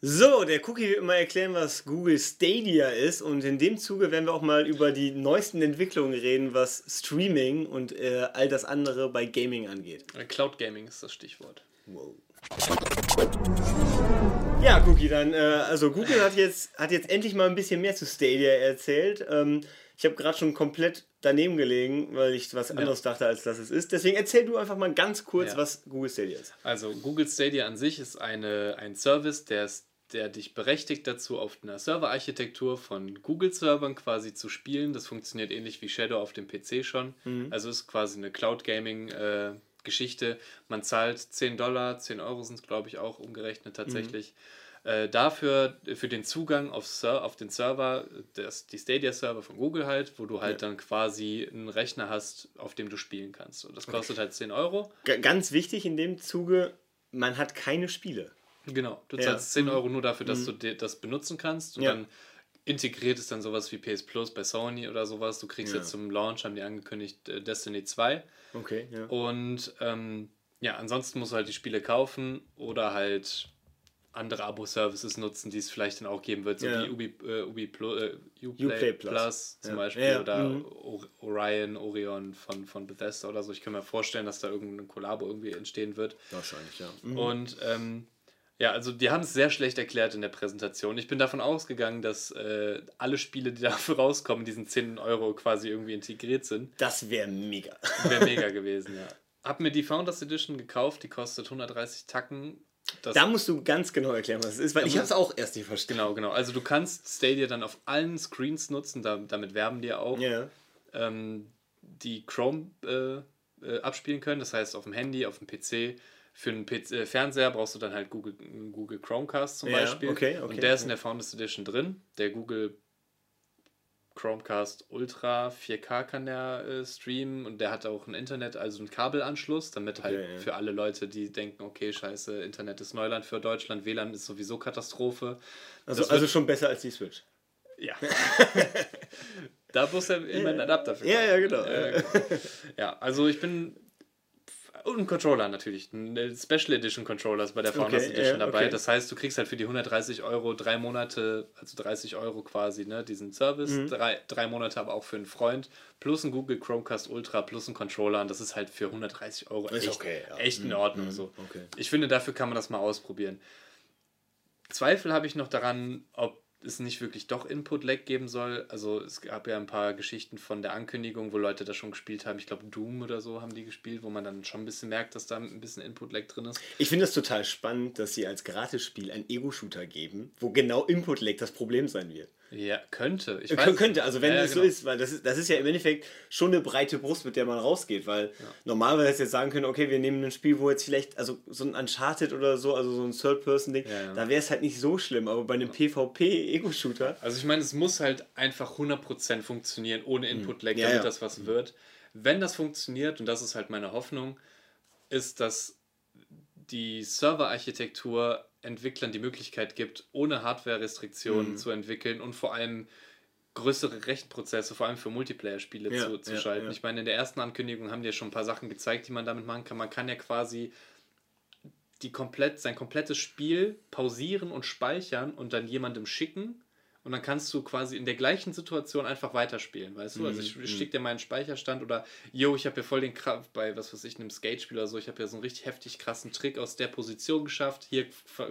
So, der Cookie wird mal erklären, was Google Stadia ist und in dem Zuge werden wir auch mal über die neuesten Entwicklungen reden, was Streaming und äh, all das andere bei Gaming angeht. Cloud Gaming ist das Stichwort. Wow. Ja, Cookie, dann, äh, also Google hat jetzt, hat jetzt endlich mal ein bisschen mehr zu Stadia erzählt. Ähm, ich habe gerade schon komplett daneben gelegen, weil ich was anderes ja. dachte, als das es ist. Deswegen erzähl du einfach mal ganz kurz, ja. was Google Stadia ist. Also Google Stadia an sich ist eine, ein Service, der ist der dich berechtigt dazu, auf einer Serverarchitektur von Google-Servern quasi zu spielen. Das funktioniert ähnlich wie Shadow auf dem PC schon. Mhm. Also ist quasi eine Cloud-Gaming-Geschichte. Äh, Man zahlt 10 Dollar, 10 Euro sind es, glaube ich, auch umgerechnet tatsächlich. Mhm äh, dafür, für den Zugang auf, Ser auf den Server, das, die Stadia-Server von Google halt, wo du halt ja. dann quasi einen Rechner hast, auf dem du spielen kannst. Und das kostet okay. halt 10 Euro. G ganz wichtig in dem Zuge, man hat keine Spiele. Genau, du zahlst ja. 10 Euro nur dafür, dass mhm. du das benutzen kannst und ja. dann integriert ist dann sowas wie PS Plus bei Sony oder sowas. Du kriegst ja. jetzt zum Launch, haben die angekündigt, äh, Destiny 2. Okay, ja. Und ähm, ja, ansonsten musst du halt die Spiele kaufen oder halt andere Abo-Services nutzen, die es vielleicht dann auch geben wird, so ja. wie Ubi, äh, Ubi Plus, äh, Uplay, Uplay Plus. Plus. zum ja. Beispiel ja. oder mhm. Orion, Orion von, von Bethesda oder so. Ich kann mir vorstellen, dass da irgendein Kollabo irgendwie entstehen wird. Wahrscheinlich, ja. Mhm. Und ähm, ja, also die haben es sehr schlecht erklärt in der Präsentation. Ich bin davon ausgegangen, dass äh, alle Spiele, die dafür rauskommen, diesen 10 Euro quasi irgendwie integriert sind. Das wäre mega. Wäre mega gewesen, ja. Hab mir die Founders Edition gekauft, die kostet 130 Tacken das da musst du ganz genau erklären, was es ist, weil ich habe es auch erst nicht verstanden. Genau, genau. Also du kannst Stadia dann auf allen Screens nutzen, da, damit werben die auch. Yeah. Ähm, die Chrome äh, äh, abspielen können, das heißt auf dem Handy, auf dem PC. Für einen PC, äh, Fernseher brauchst du dann halt Google, Google Chromecast zum ja, Beispiel. Okay, okay, und der ist in der Founders Edition drin. Der Google Chromecast Ultra 4K kann der äh, streamen und der hat auch ein Internet, also einen Kabelanschluss, damit halt okay, ja. für alle Leute, die denken, okay, scheiße, Internet ist Neuland für Deutschland, WLAN ist sowieso Katastrophe. Also, also schon besser als die Switch. Ja. da muss er immer einen Adapter für. Ja, ja, genau. Ja, genau. ja, also ich bin und ein Controller natürlich. Ein Special Edition Controller ist bei der Founders okay, Edition dabei. Okay. Das heißt, du kriegst halt für die 130 Euro drei Monate, also 30 Euro quasi, ne, diesen Service. Mhm. Drei, drei Monate aber auch für einen Freund. Plus ein Google Chromecast Ultra, plus ein Controller. Und das ist halt für 130 Euro echt, okay, ja. echt in mhm. Ordnung. Mhm. So. Ich finde, dafür kann man das mal ausprobieren. Zweifel habe ich noch daran, ob es nicht wirklich doch Input-Lag geben soll. Also es gab ja ein paar Geschichten von der Ankündigung, wo Leute das schon gespielt haben. Ich glaube, Doom oder so haben die gespielt, wo man dann schon ein bisschen merkt, dass da ein bisschen Input-Lag drin ist. Ich finde es total spannend, dass sie als Gratisspiel einen Ego-Shooter geben, wo genau Input-Lag das Problem sein wird. Ja, könnte. Ich weiß könnte, also wenn ja, das genau. so ist, weil das ist, das ist ja im Endeffekt schon eine breite Brust, mit der man rausgeht, weil ja. normalerweise jetzt sagen können, okay, wir nehmen ein Spiel, wo jetzt vielleicht, also so ein Uncharted oder so, also so ein Third-Person-Ding, ja, da wäre es halt nicht so schlimm, aber bei einem PvP-Ego-Shooter. Also ich meine, es muss halt einfach 100% funktionieren, ohne hm. Input-Lag, damit das was mhm. wird. Wenn das funktioniert, und das ist halt meine Hoffnung, ist, dass die Serverarchitektur Entwicklern die Möglichkeit gibt, ohne Hardware-Restriktionen mhm. zu entwickeln und vor allem größere Rechenprozesse, vor allem für Multiplayer-Spiele ja, zu, zu ja, schalten. Ja. Ich meine, in der ersten Ankündigung haben die ja schon ein paar Sachen gezeigt, die man damit machen kann. Man kann ja quasi die komplett, sein komplettes Spiel pausieren und speichern und dann jemandem schicken und dann kannst du quasi in der gleichen Situation einfach weiterspielen, weißt du? Also ich, ich mhm. schicke dir meinen Speicherstand oder, yo, ich habe ja voll den Kraft bei, was weiß ich, einem Skatespiel oder so, ich habe ja so einen richtig heftig krassen Trick aus der Position geschafft. Hier,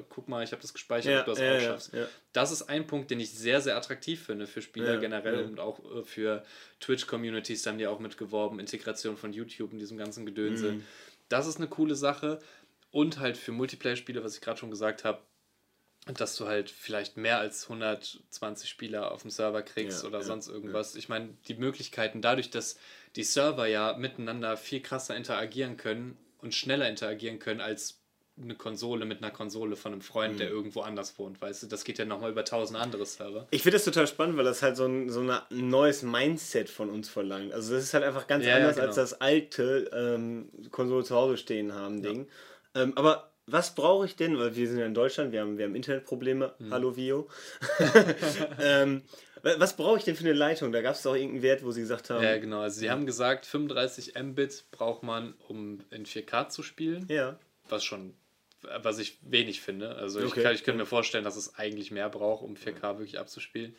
guck mal, ich habe das gespeichert, ja, ob du das ja, auch schaffst. Ja, das ist ein Punkt, den ich sehr, sehr attraktiv finde für Spieler generell und auch äh, für Twitch-Communities, da haben die auch mitgeworben, Integration von YouTube und diesem ganzen Gedönse. Mhm. Das ist eine coole Sache. Und halt für Multiplayer-Spiele, was ich gerade schon gesagt habe, dass du halt vielleicht mehr als 120 Spieler auf dem Server kriegst ja, oder ja, sonst irgendwas. Ja. Ich meine, die Möglichkeiten dadurch, dass die Server ja miteinander viel krasser interagieren können und schneller interagieren können als eine Konsole mit einer Konsole von einem Freund, mhm. der irgendwo anders wohnt, weißt du, das geht ja nochmal über tausend andere Server. Ich finde das total spannend, weil das halt so ein, so ein neues Mindset von uns verlangt. Also das ist halt einfach ganz anders genau. als das alte ähm, Konsole zu Hause stehen haben Ding. Ähm, aber was brauche ich denn, weil wir sind ja in Deutschland, wir haben, wir haben Internetprobleme, mhm. hallo Vio. ähm, was brauche ich denn für eine Leitung? Da gab es doch irgendeinen Wert, wo sie gesagt haben. Ja, genau. Also sie haben gesagt, 35 Mbit braucht man, um in 4K zu spielen. Ja. Was schon was ich wenig finde. Also okay. ich, kann, ich könnte mir vorstellen, dass es eigentlich mehr braucht, um 4K wirklich abzuspielen.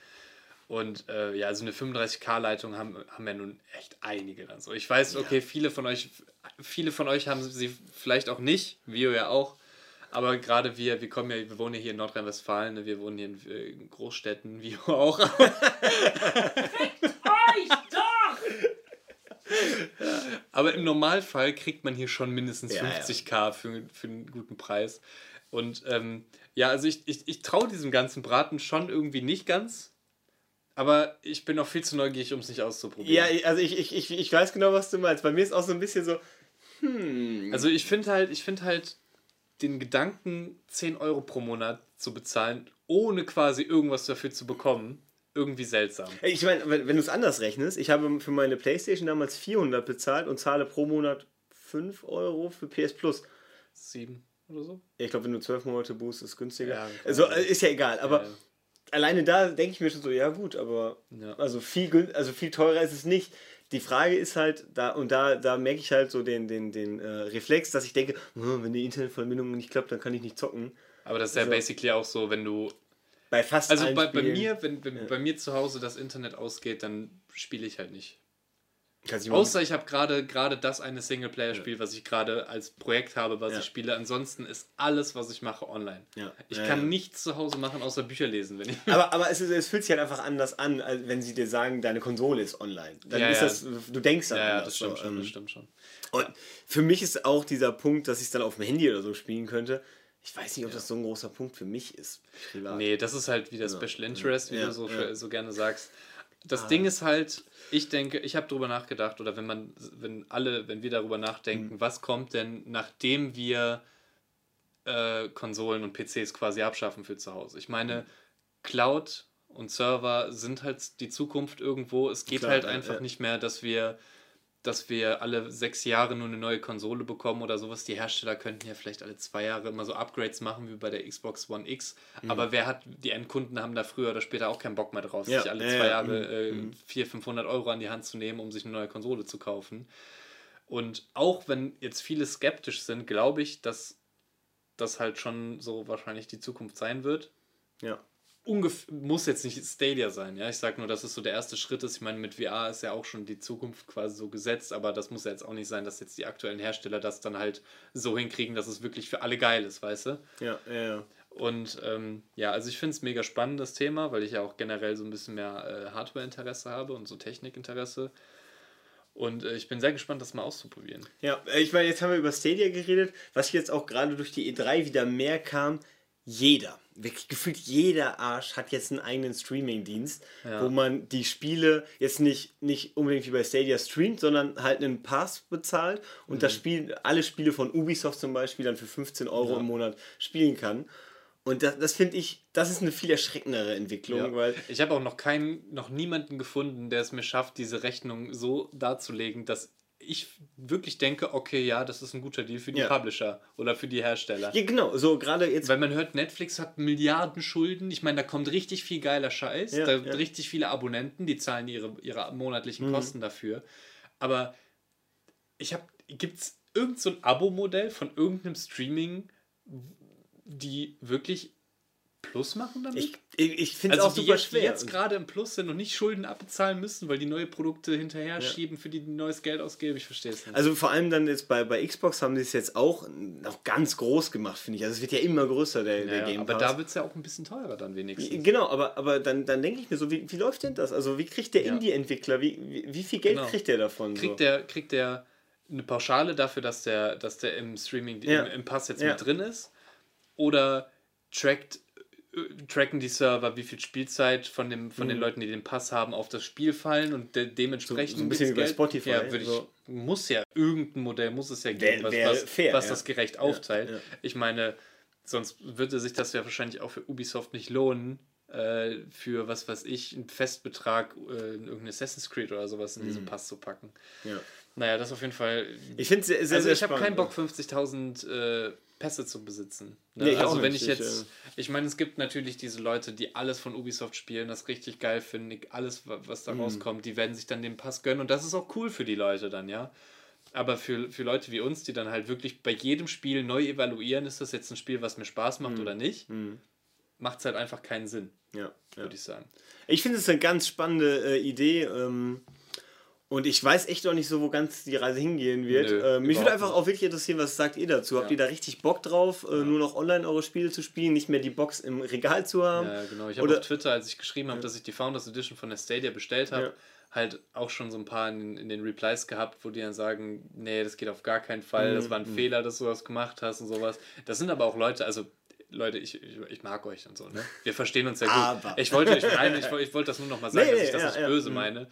Und äh, ja, also eine 35K-Leitung haben, haben ja nun echt einige dann so. Ich weiß, okay, viele von euch, viele von euch haben sie vielleicht auch nicht, Vio ja auch. Aber gerade wir, wir kommen ja, wir wohnen ja hier in Nordrhein-Westfalen, ne? wir wohnen hier in, in Großstädten, Vio auch. euch doch! Aber im Normalfall kriegt man hier schon mindestens ja, 50k ja. Für, für einen guten Preis. Und ähm, ja, also ich, ich, ich traue diesem ganzen Braten schon irgendwie nicht ganz. Aber ich bin noch viel zu neugierig, um es nicht auszuprobieren. Ja, also ich, ich, ich, ich weiß genau, was du meinst. Bei mir ist auch so ein bisschen so, hm. Also ich finde halt, ich finde halt den Gedanken, 10 Euro pro Monat zu bezahlen, ohne quasi irgendwas dafür zu bekommen, irgendwie seltsam. Ich meine, wenn, wenn du es anders rechnest, ich habe für meine Playstation damals 400 bezahlt und zahle pro Monat 5 Euro für PS Plus. 7 oder so? ich glaube, wenn du 12 Monate boostest, ist es günstiger. Ja, also ist ja egal, aber... Ja, ja alleine da denke ich mir schon so, ja gut, aber ja. also viel also viel teurer ist es nicht. Die Frage ist halt, da und da, da merke ich halt so den, den, den äh, Reflex, dass ich denke, hm, wenn die Internetverbindung nicht klappt, dann kann ich nicht zocken. Aber das ist also, ja basically auch so, wenn du. Bei fast Also bei, bei mir, wenn, wenn ja. bei mir zu Hause das Internet ausgeht, dann spiele ich halt nicht. Außer ich habe gerade gerade das eine Singleplayer-Spiel, ja. was ich gerade als Projekt habe, was ja. ich spiele. Ansonsten ist alles, was ich mache, online. Ja. Ich kann nichts zu Hause machen, außer Bücher lesen. Wenn ich aber aber es, ist, es fühlt sich halt einfach anders an, wenn sie dir sagen, deine Konsole ist online. Dann ist das, du denkst an Ja, das stimmt, so. schon, das ähm, stimmt schon. Und für mich ist auch dieser Punkt, dass ich es dann auf dem Handy oder so spielen könnte. Ich weiß nicht, ob das so ein großer Punkt für mich ist. Privat. Nee, das ist halt wieder Special Interest, wie du so, so gerne sagst. Das ah. Ding ist halt, ich denke, ich habe darüber nachgedacht, oder wenn man, wenn alle, wenn wir darüber nachdenken, mhm. was kommt denn, nachdem wir äh, Konsolen und PCs quasi abschaffen für zu Hause? Ich meine, mhm. Cloud und Server sind halt die Zukunft irgendwo. Es geht Klar, halt einfach ja. nicht mehr, dass wir dass wir alle sechs Jahre nur eine neue Konsole bekommen oder sowas. Die Hersteller könnten ja vielleicht alle zwei Jahre immer so Upgrades machen wie bei der Xbox One X. Mhm. Aber wer hat, die Endkunden haben da früher oder später auch keinen Bock mehr drauf, ja. sich alle zwei ja, Jahre mhm. äh, 400, 500 Euro an die Hand zu nehmen, um sich eine neue Konsole zu kaufen. Und auch wenn jetzt viele skeptisch sind, glaube ich, dass das halt schon so wahrscheinlich die Zukunft sein wird. Ja muss jetzt nicht Stadia sein, ja. Ich sage nur, dass es so der erste Schritt ist. Ich meine, mit VR ist ja auch schon die Zukunft quasi so gesetzt, aber das muss ja jetzt auch nicht sein, dass jetzt die aktuellen Hersteller das dann halt so hinkriegen, dass es wirklich für alle geil ist, weißt du? Ja, ja, ja. Und ähm, ja, also ich finde es mega spannend, das Thema, weil ich ja auch generell so ein bisschen mehr äh, Hardware-Interesse habe und so Technik-Interesse. Und äh, ich bin sehr gespannt, das mal auszuprobieren. Ja, äh, ich meine, jetzt haben wir über Stadia geredet, was jetzt auch gerade durch die E3 wieder mehr kam. Jeder wirklich gefühlt jeder Arsch hat jetzt einen eigenen Streaming-Dienst, ja. wo man die Spiele jetzt nicht, nicht unbedingt wie bei Stadia streamt, sondern halt einen Pass bezahlt und mhm. das Spiel, alle Spiele von Ubisoft zum Beispiel dann für 15 Euro ja. im Monat spielen kann. Und das, das finde ich, das ist eine viel erschreckendere Entwicklung. Ja. Weil ich habe auch noch keinen, noch niemanden gefunden, der es mir schafft, diese Rechnung so darzulegen, dass ich wirklich denke, okay, ja, das ist ein guter Deal für die ja. Publisher oder für die Hersteller. Ja, genau, so gerade jetzt. Weil man hört, Netflix hat Milliarden Schulden. Ich meine, da kommt richtig viel geiler Scheiß. Ja, da ja. richtig viele Abonnenten, die zahlen ihre, ihre monatlichen mhm. Kosten dafür. Aber ich habe, gibt es irgendein so Abo-Modell von irgendeinem Streaming, die wirklich Plus machen damit? Ich, ich, ich finde es also auch super jetzt, schwer. Die jetzt gerade im Plus sind und nicht Schulden abbezahlen müssen, weil die neue Produkte hinterher ja. schieben, für die die neues Geld ausgeben. Ich verstehe es nicht. Also vor allem dann jetzt bei, bei Xbox haben sie es jetzt auch noch ganz groß gemacht, finde ich. Also es wird ja immer größer, der, ja, der Game Pass. Aber da wird es ja auch ein bisschen teurer dann wenigstens. Genau, aber, aber dann, dann denke ich mir so, wie, wie läuft denn das? Also wie kriegt der ja. Indie-Entwickler, wie, wie, wie, viel Geld genau. kriegt der davon? Kriegt so? der, kriegt der eine Pauschale dafür, dass der, dass der im Streaming, im, im Pass jetzt mit drin ist? Oder trackt tracken die Server, wie viel Spielzeit von, dem, von mhm. den Leuten, die den Pass haben, auf das Spiel fallen und de dementsprechend. So, so ein bisschen wie bei Spotify. Ja, ich, so. muss ja, irgendein Modell muss es ja geben, was, was, fair, was ja. das gerecht aufteilt. Ja, ich meine, sonst würde sich das ja wahrscheinlich auch für Ubisoft nicht lohnen, äh, für was weiß ich, einen Festbetrag äh, in irgendein Assassin's Creed oder sowas in mhm. diesen Pass zu packen. Ja. Naja, das auf jeden Fall. Ich finde es sehr, sehr, Also, ich habe keinen Bock, 50.000 äh, Pässe zu besitzen. Ne? Nee, also wenn ich jetzt, ich meine, es gibt natürlich diese Leute, die alles von Ubisoft spielen, das richtig geil finden, alles, was da mhm. rauskommt, die werden sich dann den Pass gönnen und das ist auch cool für die Leute dann, ja. Aber für, für Leute wie uns, die dann halt wirklich bei jedem Spiel neu evaluieren, ist das jetzt ein Spiel, was mir Spaß macht mhm. oder nicht, mhm. macht es halt einfach keinen Sinn. Ja, würde ich sagen. Ich finde es eine ganz spannende äh, Idee. Ähm, und ich weiß echt noch nicht so, wo ganz die Reise hingehen wird. Nö, äh, mich würde einfach auch wirklich interessieren, was sagt ihr dazu? Ja. Habt ihr da richtig Bock drauf, äh, ja. nur noch online eure Spiele zu spielen, nicht mehr die Box im Regal zu haben? Ja, genau. Ich habe auf Twitter, als ich geschrieben habe, dass ich die Founders Edition von der Stadia bestellt habe, halt auch schon so ein paar in, in, den Replies gehabt, wo die dann sagen, nee, das geht auf gar keinen Fall, mhm. das war ein mhm. Fehler, dass du das gemacht hast und sowas. Das sind aber auch Leute, also Leute, ich, ich, ich, mag euch und so, ne? Wir verstehen uns ja gut. Aber. Ich wollte euch nein, ich, ich wollte das nur noch mal sagen, nee, dass ich das ja, nicht ja, böse. Mhm. meine.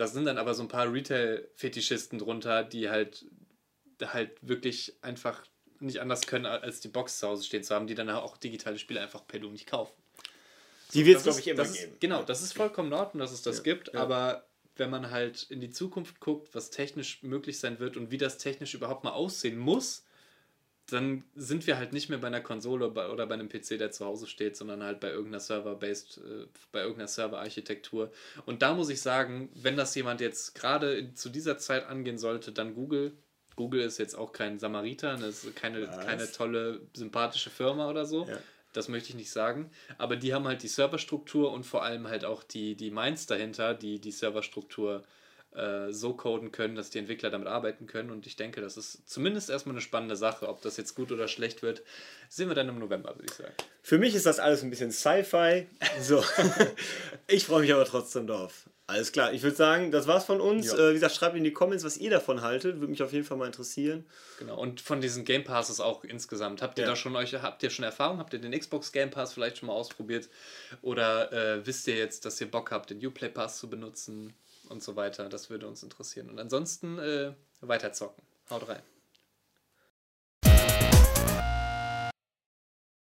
Da sind dann aber so ein paar Retail-Fetischisten drunter, die halt, halt wirklich einfach nicht anders können, als die Box zu Hause stehen zu haben, die dann auch digitale Spiele einfach per Du nicht kaufen. Die wird es, glaube ich, immer geben. Ist, genau, das ist vollkommen in Ordnung, dass es das gibt, aber wenn man halt in die Zukunft guckt, was technisch möglich sein wird und wie das technisch überhaupt mal aussehen muss, dann sind wir halt nicht mehr bei einer Konsole oder bei einem PC, der zu Hause steht, sondern halt bei irgendeiner Server-based, äh, bei irgendeiner Server-Architektur. Und da muss ich sagen, wenn das jemand jetzt gerade zu dieser Zeit angehen sollte, dann Google. Google ist jetzt auch kein Samariter, das ist keine, keine tolle, sympathische Firma oder so. Ja. Das möchte ich nicht sagen. Aber die haben halt die Serverstruktur und vor allem halt auch die, die Minds dahinter, die die Serverstruktur äh, so coden können, dass die Entwickler damit arbeiten können. Und ich denke, das ist zumindest erstmal eine spannende Sache. Ob das jetzt gut oder schlecht wird, sehen wir dann im November, würde ich sagen. Für mich ist das alles ein bisschen Sci-Fi. So. ich freue mich aber trotzdem drauf. Alles klar, ich würde sagen, das war's von uns. Äh, wie gesagt, schreibt in die Comments, was ihr davon haltet. Würde mich auf jeden Fall mal interessieren. Genau, und von diesen Game Passes auch insgesamt. Habt ihr ja. da schon euch, habt ihr schon Erfahrung? Habt ihr den Xbox Game Pass vielleicht schon mal ausprobiert? Oder äh, wisst ihr jetzt, dass ihr Bock habt, den Uplay Pass zu benutzen? Und so weiter. Das würde uns interessieren. Und ansonsten äh, weiter zocken. Haut rein.